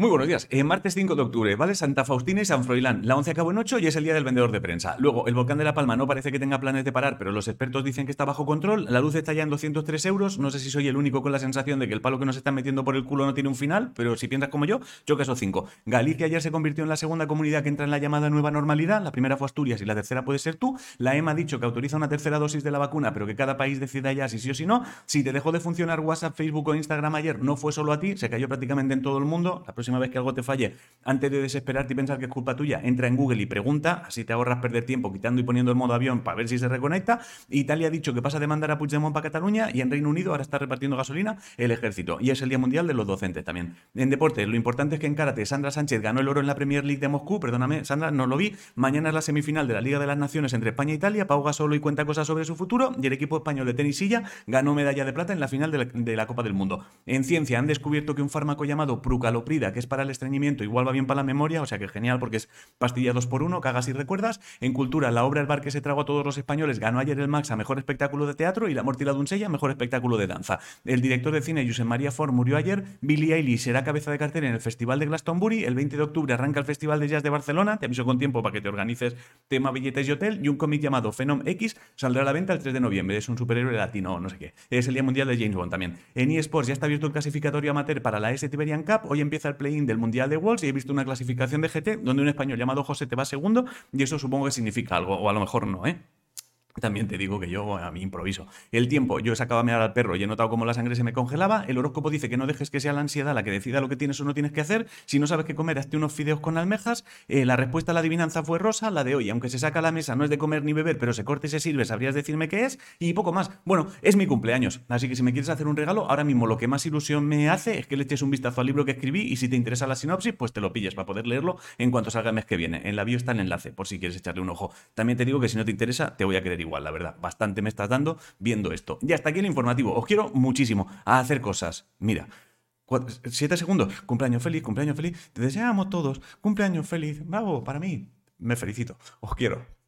Muy buenos días. Eh, martes 5 de octubre, ¿vale? Santa Faustina y San Froilán. La 11 acabó en 8 y es el día del vendedor de prensa. Luego, el volcán de La Palma no parece que tenga planes de parar, pero los expertos dicen que está bajo control. La luz está ya en 203 euros. No sé si soy el único con la sensación de que el palo que nos están metiendo por el culo no tiene un final, pero si piensas como yo, yo caso 5. Galicia ayer se convirtió en la segunda comunidad que entra en la llamada nueva normalidad. La primera fue Asturias y la tercera puede ser tú. La EMA ha dicho que autoriza una tercera dosis de la vacuna, pero que cada país decida ya si sí o si no. Si te dejó de funcionar WhatsApp, Facebook o Instagram ayer, no fue solo a ti, se cayó prácticamente en todo el mundo. La próxima vez que algo te falle, antes de desesperarte y pensar que es culpa tuya, entra en Google y pregunta, así te ahorras perder tiempo quitando y poniendo el modo avión para ver si se reconecta. Italia ha dicho que pasa de mandar a Puigdemont para Cataluña y en Reino Unido ahora está repartiendo gasolina el ejército. Y es el Día Mundial de los Docentes también. En deporte, lo importante es que en karate Sandra Sánchez ganó el oro en la Premier League de Moscú, perdóname, Sandra, no lo vi. Mañana es la semifinal de la Liga de las Naciones entre España e Italia. Pau Gasol y cuenta cosas sobre su futuro y el equipo español de tenisilla ganó medalla de plata en la final de la, de la Copa del Mundo. En ciencia han descubierto que un fármaco llamado prucaloprida, que es para el estreñimiento, igual va bien para la memoria o sea que genial porque es pastilla 2 por 1 cagas y recuerdas. En cultura, la obra El bar que se tragó a todos los españoles ganó ayer el Max a mejor espectáculo de teatro y La muerte y la doncella mejor espectáculo de danza. El director de cine Josep María Ford murió ayer. Billie Eilish será cabeza de cartel en el Festival de Glastonbury. El 20 de octubre arranca el Festival de Jazz de Barcelona. Te aviso con tiempo para que te organices tema billetes y hotel. Y un cómic llamado Phenom X saldrá a la venta el 3 de noviembre. Es un superhéroe latino, no sé qué. Es el Día Mundial de James Bond también. En eSports ya está abierto el clasificatorio amateur para la S Tiberian Cup. Hoy empieza el play-in del Mundial de Worlds y he visto una clasificación de GT donde un español llamado José te va segundo y eso supongo que significa algo, o a lo mejor no, ¿eh? También te digo que yo a mí improviso. El tiempo, yo he sacado a mirar al perro y he notado cómo la sangre se me congelaba. El horóscopo dice que no dejes que sea la ansiedad la que decida lo que tienes o no tienes que hacer. Si no sabes qué comer, hazte unos fideos con almejas. Eh, la respuesta a la adivinanza fue rosa. La de hoy, aunque se saca a la mesa, no es de comer ni beber, pero se corte y se sirve, sabrías decirme qué es. Y poco más. Bueno, es mi cumpleaños. Así que si me quieres hacer un regalo, ahora mismo lo que más ilusión me hace es que le eches un vistazo al libro que escribí y si te interesa la sinopsis, pues te lo pilles para poder leerlo en cuanto salga el mes que viene. En la bio está el enlace, por si quieres echarle un ojo. También te digo que si no te interesa, te voy a querer igual, la verdad. Bastante me estás dando viendo esto. Y hasta aquí el informativo. Os quiero muchísimo a hacer cosas. Mira. siete segundos. Cumpleaños feliz, cumpleaños feliz. Te deseamos todos. Cumpleaños feliz. Bravo, para mí. Me felicito. Os quiero.